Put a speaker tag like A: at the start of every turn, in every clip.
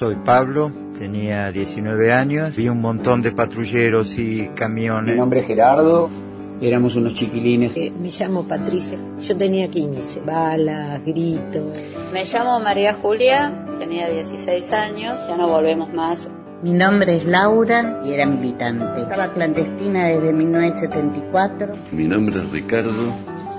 A: Soy Pablo, tenía 19 años, vi un montón de patrulleros y camiones.
B: Mi nombre es Gerardo, éramos unos chiquilines.
C: Eh, me llamo Patricia, yo tenía 15, balas, gritos.
D: Me llamo María Julia, tenía 16 años, ya no volvemos más.
E: Mi nombre es Laura y era militante. Estaba clandestina desde 1974.
F: Mi nombre es Ricardo,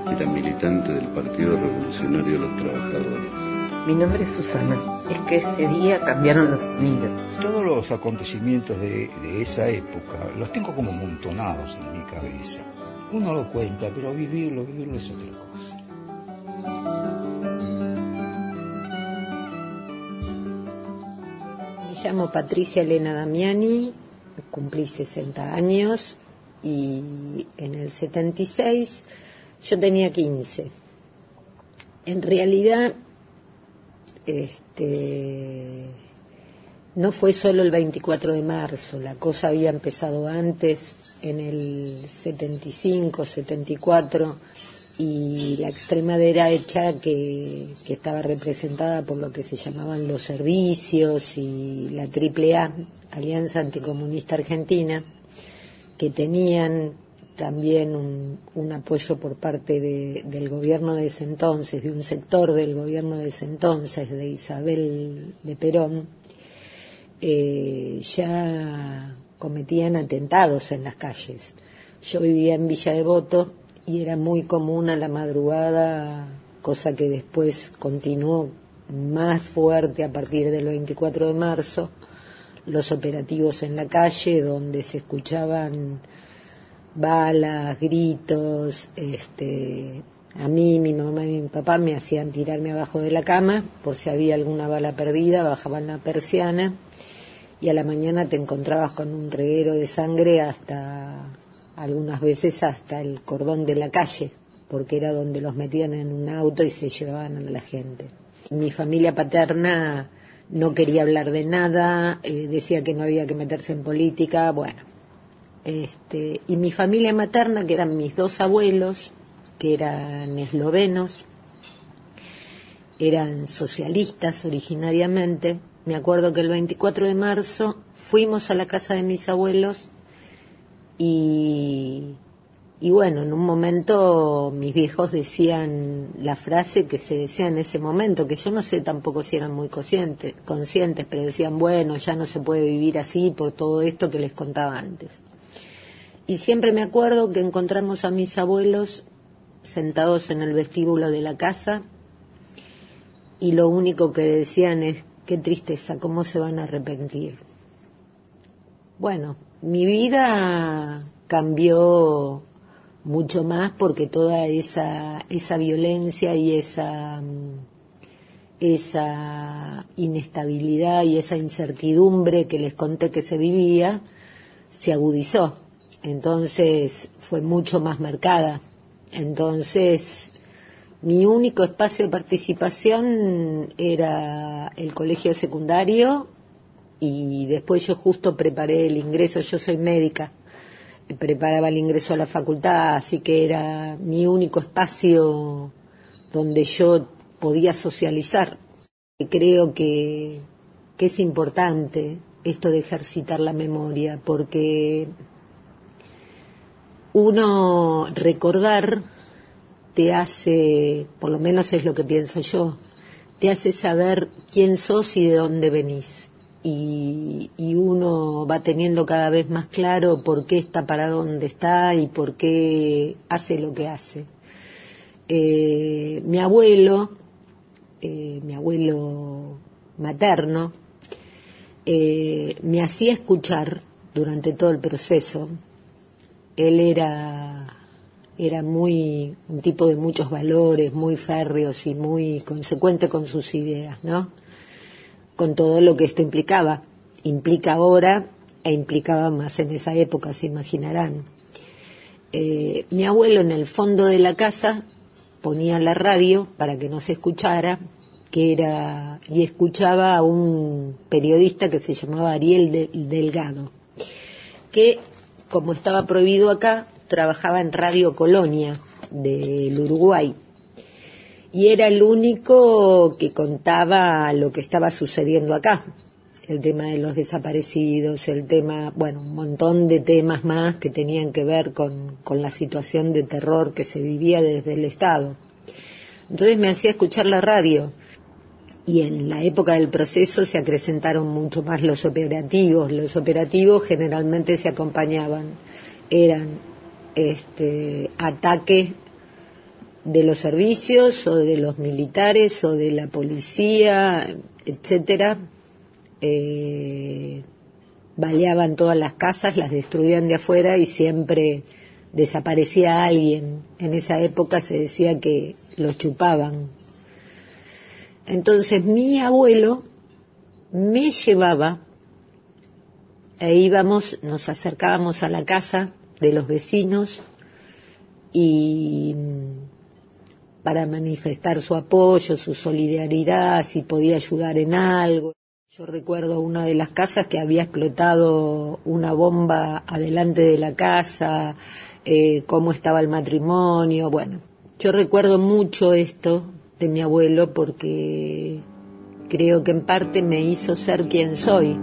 F: era militante del Partido Revolucionario de los Trabajadores.
G: Mi nombre es Susana. Es que ese día cambiaron los sonidos.
H: Todos los acontecimientos de, de, esa época los tengo como montonados en mi cabeza. Uno lo cuenta, pero vivirlo, vivirlo es otra cosa.
C: Me llamo Patricia Elena Damiani, cumplí 60 años y en el 76 yo tenía 15. En realidad este, no fue solo el 24 de marzo, la cosa había empezado antes, en el 75, 74, y la extrema derecha que, que estaba representada por lo que se llamaban los servicios y la AAA, Alianza Anticomunista Argentina, que tenían también un, un apoyo por parte de, del gobierno de ese entonces, de un sector del gobierno de ese entonces, de Isabel de Perón, eh, ya cometían atentados en las calles. Yo vivía en Villa Devoto y era muy común a la madrugada, cosa que después continuó más fuerte a partir del 24 de marzo, los operativos en la calle donde se escuchaban balas, gritos, este, a mí, mi mamá y mi papá me hacían tirarme abajo de la cama por si había alguna bala perdida, bajaban la persiana y a la mañana te encontrabas con un reguero de sangre hasta algunas veces hasta el cordón de la calle, porque era donde los metían en un auto y se llevaban a la gente. Mi familia paterna no quería hablar de nada, eh, decía que no había que meterse en política, bueno, este, y mi familia materna, que eran mis dos abuelos, que eran eslovenos, eran socialistas originariamente. Me acuerdo que el 24 de marzo fuimos a la casa de mis abuelos y, y bueno, en un momento mis viejos decían la frase que se decía en ese momento, que yo no sé tampoco si eran muy conscientes, conscientes, pero decían, bueno, ya no se puede vivir así por todo esto que les contaba antes. Y siempre me acuerdo que encontramos a mis abuelos sentados en el vestíbulo de la casa y lo único que decían es, qué tristeza, cómo se van a arrepentir. Bueno, mi vida cambió mucho más porque toda esa, esa violencia y esa, esa inestabilidad y esa incertidumbre que les conté que se vivía se agudizó. Entonces fue mucho más marcada. Entonces, mi único espacio de participación era el colegio secundario y después yo justo preparé el ingreso, yo soy médica, preparaba el ingreso a la facultad, así que era mi único espacio donde yo podía socializar. Creo que, que es importante esto de ejercitar la memoria, porque uno recordar te hace, por lo menos es lo que pienso yo, te hace saber quién sos y de dónde venís. Y, y, uno va teniendo cada vez más claro por qué está para dónde está y por qué hace lo que hace. Eh, mi abuelo, eh, mi abuelo materno, eh, me hacía escuchar durante todo el proceso, él era era muy un tipo de muchos valores, muy férreos y muy consecuente con sus ideas, ¿no? Con todo lo que esto implicaba. Implica ahora e implicaba más en esa época, se imaginarán. Eh, mi abuelo en el fondo de la casa ponía la radio para que no se escuchara, que era y escuchaba a un periodista que se llamaba Ariel Delgado, que como estaba prohibido acá, trabajaba en Radio Colonia del Uruguay. Y era el único que contaba lo que estaba sucediendo acá. el tema de los desaparecidos, el tema, bueno, un montón de temas más que tenían que ver con, con la situación de terror que se vivía desde el Estado. Entonces me hacía escuchar la radio y en la época del proceso se acrecentaron mucho más los operativos. Los operativos generalmente se acompañaban, eran este, ataques de los servicios o de los militares o de la policía, etcétera, eh, baleaban todas las casas, las destruían de afuera y siempre desaparecía alguien. En esa época se decía que los chupaban. Entonces mi abuelo me llevaba e íbamos, nos acercábamos a la casa de los vecinos y para manifestar su apoyo, su solidaridad, si podía ayudar en algo. Yo recuerdo una de las casas que había explotado una bomba adelante de la casa, eh, cómo estaba el matrimonio, bueno. Yo recuerdo mucho esto de mi abuelo porque creo que en parte me hizo ser quien soy.